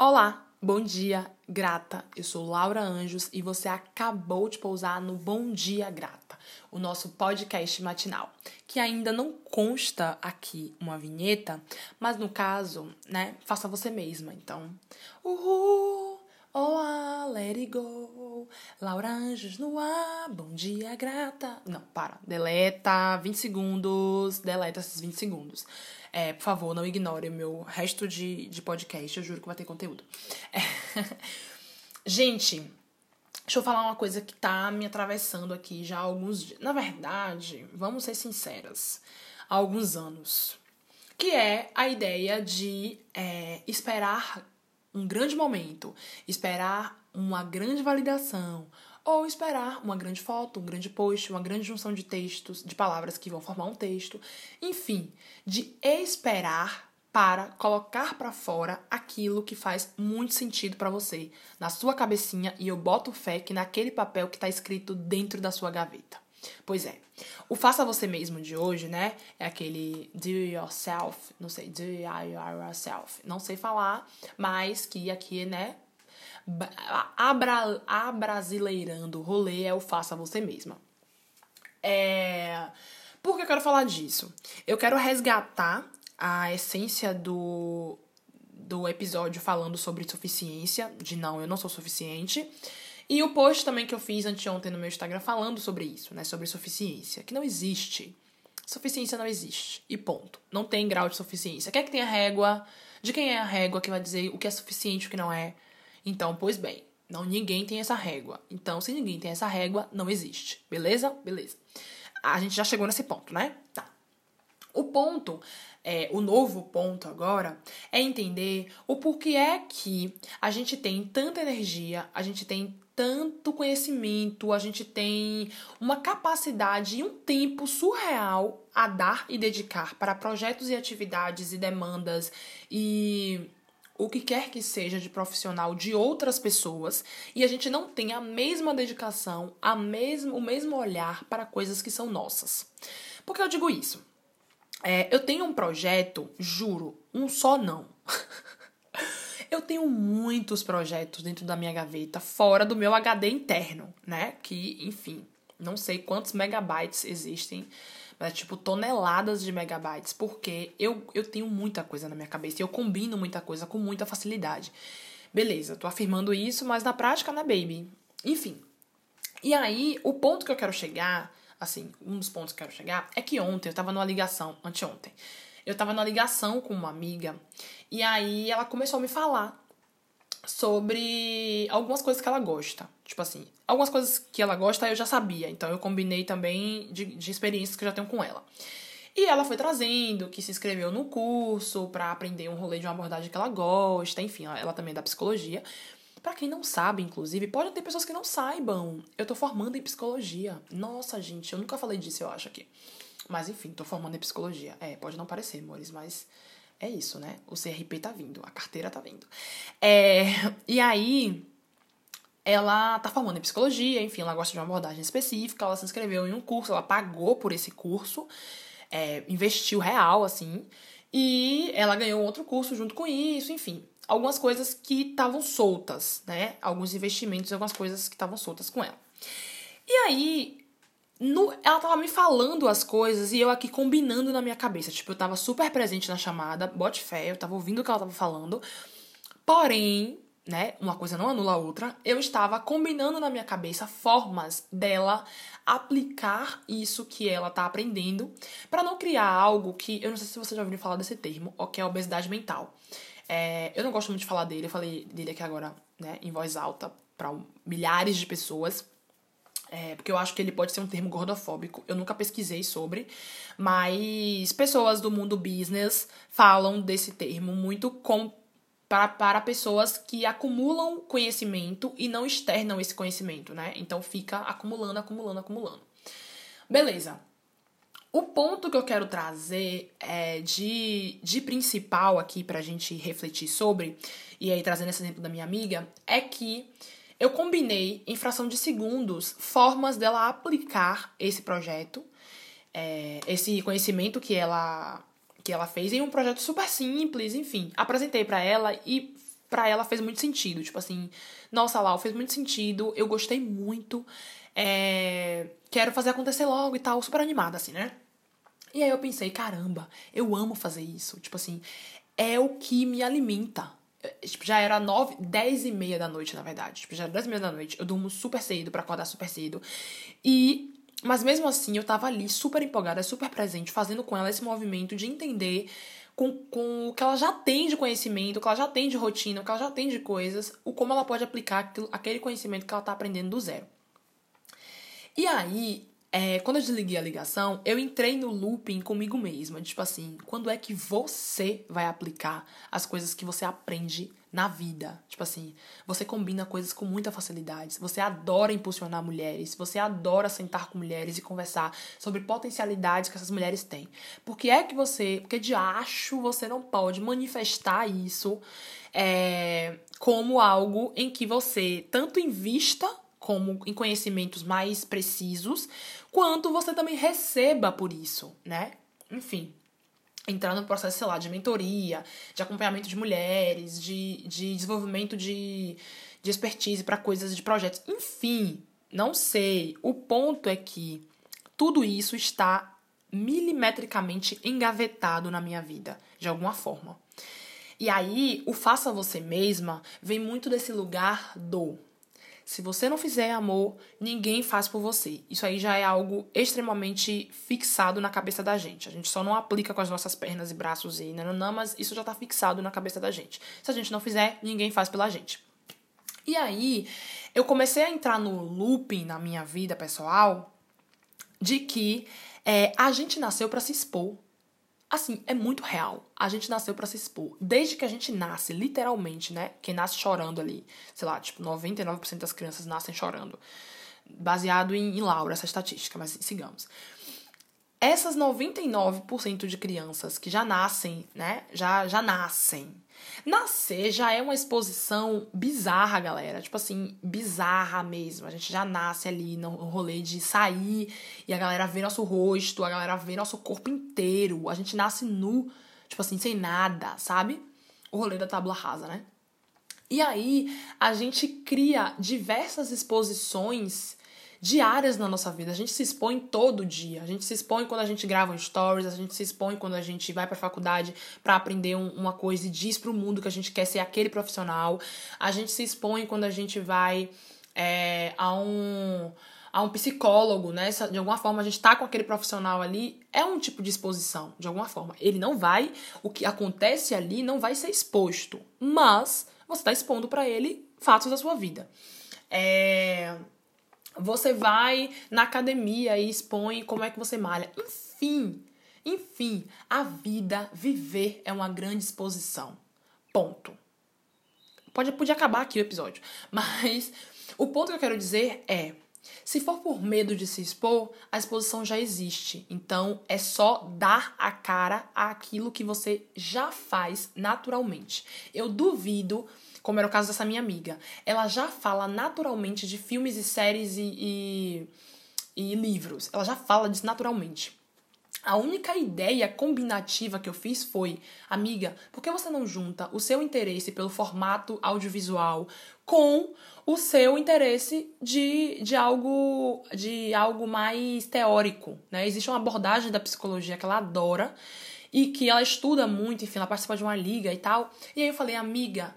Olá, bom dia, grata. Eu sou Laura Anjos e você acabou de pousar no Bom Dia Grata, o nosso podcast matinal, que ainda não consta aqui uma vinheta, mas no caso, né, faça você mesma. Então, uhul, olá, let it go. Laura Anjos no ar, bom dia, grata. Não, para, deleta 20 segundos, deleta esses 20 segundos. É, por favor, não ignore o meu resto de, de podcast, eu juro que vai ter conteúdo. É. Gente, deixa eu falar uma coisa que tá me atravessando aqui já há alguns dias. Na verdade, vamos ser sinceras, há alguns anos. Que é a ideia de é, esperar um grande momento, esperar uma grande validação, ou esperar uma grande foto, um grande post, uma grande junção de textos, de palavras que vão formar um texto, enfim, de esperar para colocar para fora aquilo que faz muito sentido para você, na sua cabecinha, e eu boto fé que naquele papel que está escrito dentro da sua gaveta. Pois é, o faça você mesmo de hoje, né? É aquele do yourself, não sei, do yourself, não sei falar, mas que aqui, né, abra, abrasileirando o rolê é o faça você mesma. É... Por que eu quero falar disso? Eu quero resgatar a essência do, do episódio falando sobre suficiência, de não, eu não sou suficiente. E o post também que eu fiz anteontem no meu Instagram falando sobre isso, né? Sobre suficiência, que não existe. Suficiência não existe. E ponto. Não tem grau de suficiência. Quer que tenha régua? De quem é a régua que vai dizer o que é suficiente e o que não é? Então, pois bem, não ninguém tem essa régua. Então, se ninguém tem essa régua, não existe. Beleza? Beleza. A gente já chegou nesse ponto, né? Tá. O ponto, é, o novo ponto agora, é entender o porquê é que a gente tem tanta energia, a gente tem tanto conhecimento, a gente tem uma capacidade e um tempo surreal a dar e dedicar para projetos e atividades e demandas e o que quer que seja de profissional de outras pessoas e a gente não tem a mesma dedicação, a mesmo, o mesmo olhar para coisas que são nossas. Por que eu digo isso? É, eu tenho um projeto, juro, um só não. eu tenho muitos projetos dentro da minha gaveta, fora do meu HD interno, né? Que, enfim, não sei quantos megabytes existem mas tipo toneladas de megabytes, porque eu, eu tenho muita coisa na minha cabeça e eu combino muita coisa com muita facilidade. Beleza, tô afirmando isso, mas na prática, né, baby? Enfim. E aí, o ponto que eu quero chegar, assim, um dos pontos que eu quero chegar, é que ontem eu tava numa ligação, anteontem, eu tava numa ligação com uma amiga, e aí ela começou a me falar sobre algumas coisas que ela gosta. Tipo assim, algumas coisas que ela gosta eu já sabia, então eu combinei também de, de experiências que eu já tenho com ela. E ela foi trazendo que se inscreveu no curso para aprender um rolê de uma abordagem que ela gosta, enfim, ela também é da psicologia. Para quem não sabe, inclusive, pode ter pessoas que não saibam. Eu tô formando em psicologia. Nossa, gente, eu nunca falei disso, eu acho aqui. Mas enfim, tô formando em psicologia. É, pode não parecer, amores, mas é isso, né? O CRP tá vindo, a carteira tá vindo. É, e aí, ela tá formando em psicologia, enfim, ela gosta de uma abordagem específica, ela se inscreveu em um curso, ela pagou por esse curso, é, investiu real, assim, e ela ganhou outro curso junto com isso, enfim. Algumas coisas que estavam soltas, né? Alguns investimentos, algumas coisas que estavam soltas com ela. E aí, no, ela tava me falando as coisas e eu aqui combinando na minha cabeça. Tipo, eu tava super presente na chamada, bote fé, eu tava ouvindo o que ela tava falando. Porém, né, uma coisa não anula a outra, eu estava combinando na minha cabeça formas dela aplicar isso que ela tá aprendendo para não criar algo que. Eu não sei se você já ouviu falar desse termo, ou que é obesidade mental. É, eu não gosto muito de falar dele, eu falei dele aqui agora, né, em voz alta, para milhares de pessoas. É, porque eu acho que ele pode ser um termo gordofóbico. Eu nunca pesquisei sobre, mas pessoas do mundo business falam desse termo muito com, para, para pessoas que acumulam conhecimento e não externam esse conhecimento, né? Então fica acumulando, acumulando, acumulando. Beleza. O ponto que eu quero trazer é de, de principal aqui pra gente refletir sobre, e aí trazendo esse exemplo da minha amiga, é que eu combinei, em fração de segundos, formas dela aplicar esse projeto, é, esse conhecimento que ela, que ela fez em um projeto super simples, enfim. Apresentei para ela e para ela fez muito sentido. Tipo assim, nossa, Lau, fez muito sentido, eu gostei muito, é... quero fazer acontecer logo e tal, super animada, assim, né? E aí eu pensei, caramba, eu amo fazer isso. Tipo assim, é o que me alimenta. É, tipo, já era nove, dez e meia da noite, na verdade. Tipo, já era dez e meia da noite. Eu durmo super cedo para acordar super cedo. E. Mas mesmo assim, eu tava ali super empolgada, super presente, fazendo com ela esse movimento de entender com, com o que ela já tem de conhecimento, o que ela já tem de rotina, o que ela já tem de coisas, o como ela pode aplicar aquilo, aquele conhecimento que ela tá aprendendo do zero. E aí, é, quando eu desliguei a ligação, eu entrei no looping comigo mesma. Tipo assim, quando é que você vai aplicar as coisas que você aprende na vida? Tipo assim, você combina coisas com muita facilidade. Você adora impulsionar mulheres. Você adora sentar com mulheres e conversar sobre potencialidades que essas mulheres têm. Por que é que você. Porque de acho você não pode manifestar isso é, como algo em que você tanto invista como em conhecimentos mais precisos, quanto você também receba por isso, né? Enfim, entrar no processo, sei lá, de mentoria, de acompanhamento de mulheres, de, de desenvolvimento de, de expertise para coisas de projetos, enfim, não sei. O ponto é que tudo isso está milimetricamente engavetado na minha vida, de alguma forma. E aí, o faça você mesma vem muito desse lugar do se você não fizer amor, ninguém faz por você. Isso aí já é algo extremamente fixado na cabeça da gente. A gente só não aplica com as nossas pernas e braços e não, mas isso já tá fixado na cabeça da gente. Se a gente não fizer, ninguém faz pela gente. E aí, eu comecei a entrar no looping na minha vida pessoal de que é, a gente nasceu para se expor assim, é muito real. A gente nasceu para se expor. Desde que a gente nasce, literalmente, né? Quem nasce chorando ali, sei lá, tipo, 99% das crianças nascem chorando. Baseado em, em Laura, essa estatística, mas sigamos. Essas 99% de crianças que já nascem, né? Já, já nascem Nascer já é uma exposição bizarra, galera. Tipo assim, bizarra mesmo. A gente já nasce ali no rolê de sair e a galera vê nosso rosto, a galera vê nosso corpo inteiro. A gente nasce nu, tipo assim, sem nada, sabe? O rolê da tábua rasa, né? E aí a gente cria diversas exposições diárias na nossa vida. A gente se expõe todo dia. A gente se expõe quando a gente grava um stories, a gente se expõe quando a gente vai pra faculdade para aprender um, uma coisa e diz pro mundo que a gente quer ser aquele profissional. A gente se expõe quando a gente vai é, a um a um psicólogo, né? De alguma forma a gente tá com aquele profissional ali, é um tipo de exposição, de alguma forma. Ele não vai, o que acontece ali não vai ser exposto, mas você tá expondo para ele fatos da sua vida. É, você vai na academia e expõe como é que você malha. Enfim, enfim, a vida, viver é uma grande exposição. Ponto. Pode, pode acabar aqui o episódio. Mas o ponto que eu quero dizer é: se for por medo de se expor, a exposição já existe. Então é só dar a cara àquilo que você já faz naturalmente. Eu duvido como era o caso dessa minha amiga. Ela já fala naturalmente de filmes e séries e, e, e livros. Ela já fala disso naturalmente. A única ideia combinativa que eu fiz foi, amiga, por que você não junta o seu interesse pelo formato audiovisual com o seu interesse de, de algo de algo mais teórico, né? Existe uma abordagem da psicologia que ela adora e que ela estuda muito, enfim, ela participa de uma liga e tal. E aí eu falei, amiga,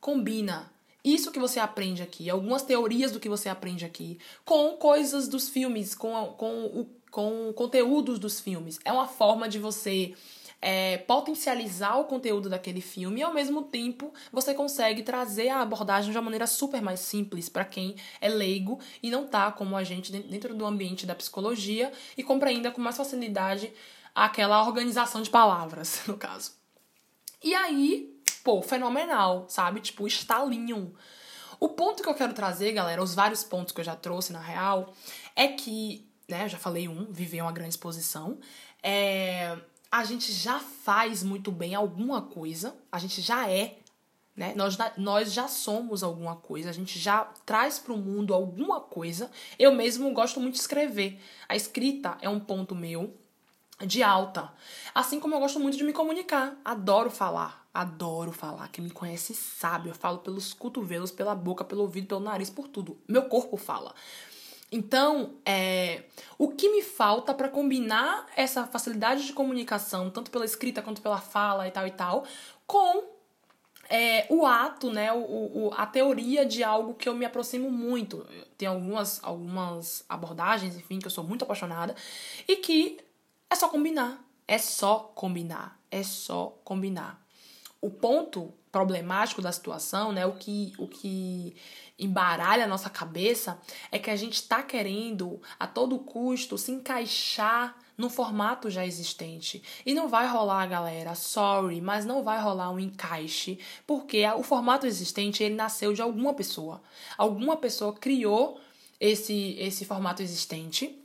combina isso que você aprende aqui, algumas teorias do que você aprende aqui, com coisas dos filmes, com, com, o, com conteúdos dos filmes. É uma forma de você é, potencializar o conteúdo daquele filme e ao mesmo tempo você consegue trazer a abordagem de uma maneira super mais simples para quem é leigo e não tá como a gente dentro do ambiente da psicologia e compreenda com mais facilidade aquela organização de palavras, no caso. E aí, pô, fenomenal, sabe? Tipo, estalinho. O ponto que eu quero trazer, galera, os vários pontos que eu já trouxe na real, é que, né, eu já falei um, viver uma grande exposição. É, a gente já faz muito bem alguma coisa, a gente já é, né? Nós, nós já somos alguma coisa, a gente já traz para o mundo alguma coisa. Eu mesmo gosto muito de escrever. A escrita é um ponto meu de alta. Assim como eu gosto muito de me comunicar, adoro falar Adoro falar. Quem me conhece sabe. Eu falo pelos cotovelos, pela boca, pelo ouvido, pelo nariz, por tudo. Meu corpo fala. Então, é, o que me falta para combinar essa facilidade de comunicação, tanto pela escrita quanto pela fala e tal e tal, com é, o ato, né, o, o, a teoria de algo que eu me aproximo muito. Tem algumas, algumas abordagens, enfim, que eu sou muito apaixonada, e que é só combinar. É só combinar. É só combinar. O ponto problemático da situação, né, o que, o que embaralha a nossa cabeça é que a gente está querendo a todo custo se encaixar no formato já existente. E não vai rolar, galera, sorry, mas não vai rolar um encaixe, porque o formato existente ele nasceu de alguma pessoa. Alguma pessoa criou esse esse formato existente.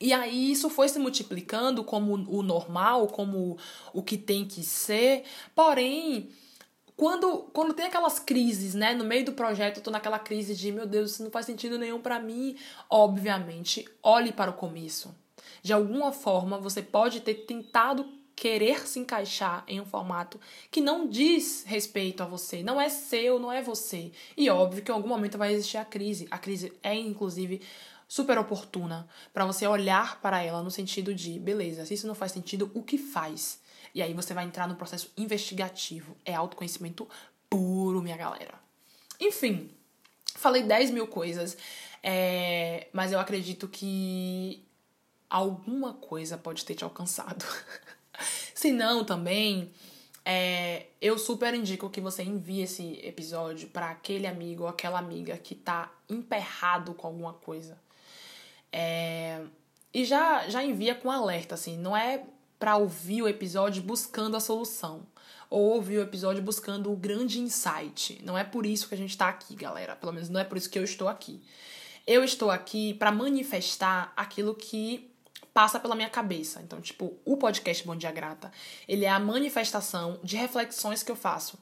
E aí isso foi se multiplicando como o normal, como o que tem que ser. Porém, quando, quando tem aquelas crises, né, no meio do projeto, eu tô naquela crise de, meu Deus, isso não faz sentido nenhum para mim, obviamente, olhe para o começo. De alguma forma, você pode ter tentado querer se encaixar em um formato que não diz respeito a você, não é seu, não é você. E óbvio que em algum momento vai existir a crise. A crise é inclusive super oportuna para você olhar para ela no sentido de, beleza, se isso não faz sentido, o que faz? E aí você vai entrar no processo investigativo. É autoconhecimento puro, minha galera. Enfim, falei 10 mil coisas, é, mas eu acredito que alguma coisa pode ter te alcançado. Se não, também, é, eu super indico que você envie esse episódio para aquele amigo ou aquela amiga que tá emperrado com alguma coisa. É, e já, já envia com alerta, assim, não é para ouvir o episódio buscando a solução. Ou ouvir o episódio buscando o grande insight. Não é por isso que a gente está aqui, galera. Pelo menos não é por isso que eu estou aqui. Eu estou aqui para manifestar aquilo que passa pela minha cabeça. Então, tipo, o podcast Bom Dia Grata, ele é a manifestação de reflexões que eu faço.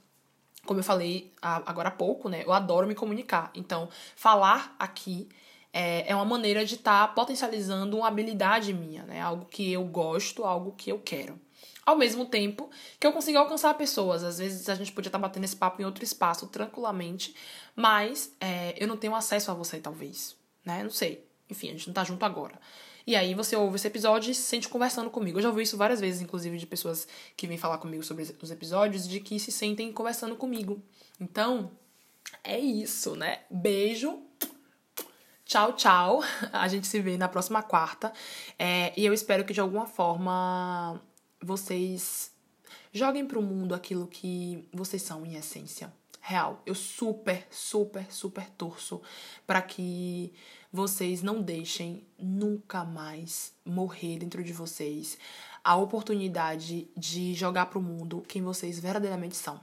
Como eu falei agora há pouco, né? Eu adoro me comunicar. Então, falar aqui é, é uma maneira de estar tá potencializando uma habilidade minha, né? Algo que eu gosto, algo que eu quero. Ao mesmo tempo que eu consiga alcançar pessoas. Às vezes a gente podia estar tá batendo esse papo em outro espaço tranquilamente, mas é, eu não tenho acesso a você, talvez. Né? Não sei. Enfim, a gente não tá junto agora. E aí você ouve esse episódio e se sente conversando comigo. Eu já ouvi isso várias vezes, inclusive, de pessoas que vêm falar comigo sobre os episódios, de que se sentem conversando comigo. Então, é isso, né? Beijo Tchau, tchau. A gente se vê na próxima quarta. É, e eu espero que de alguma forma vocês joguem pro mundo aquilo que vocês são em essência. Real. Eu super, super, super torço para que vocês não deixem nunca mais morrer dentro de vocês a oportunidade de jogar pro mundo quem vocês verdadeiramente são.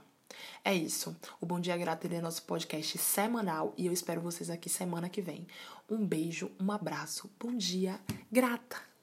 É isso. O Bom Dia Grata é nosso podcast semanal e eu espero vocês aqui semana que vem. Um beijo, um abraço. Bom dia, grata!